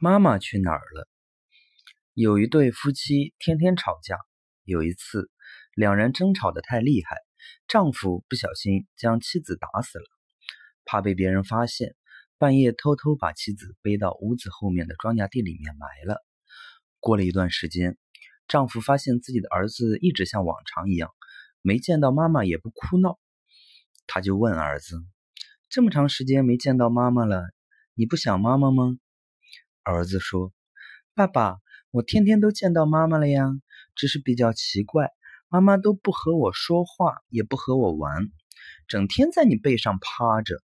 妈妈去哪儿了？有一对夫妻天天吵架。有一次，两人争吵的太厉害，丈夫不小心将妻子打死了。怕被别人发现，半夜偷偷把妻子背到屋子后面的庄稼地里面埋了。过了一段时间，丈夫发现自己的儿子一直像往常一样，没见到妈妈也不哭闹。他就问儿子：“这么长时间没见到妈妈了，你不想妈妈吗？”儿子说：“爸爸，我天天都见到妈妈了呀，只是比较奇怪，妈妈都不和我说话，也不和我玩，整天在你背上趴着。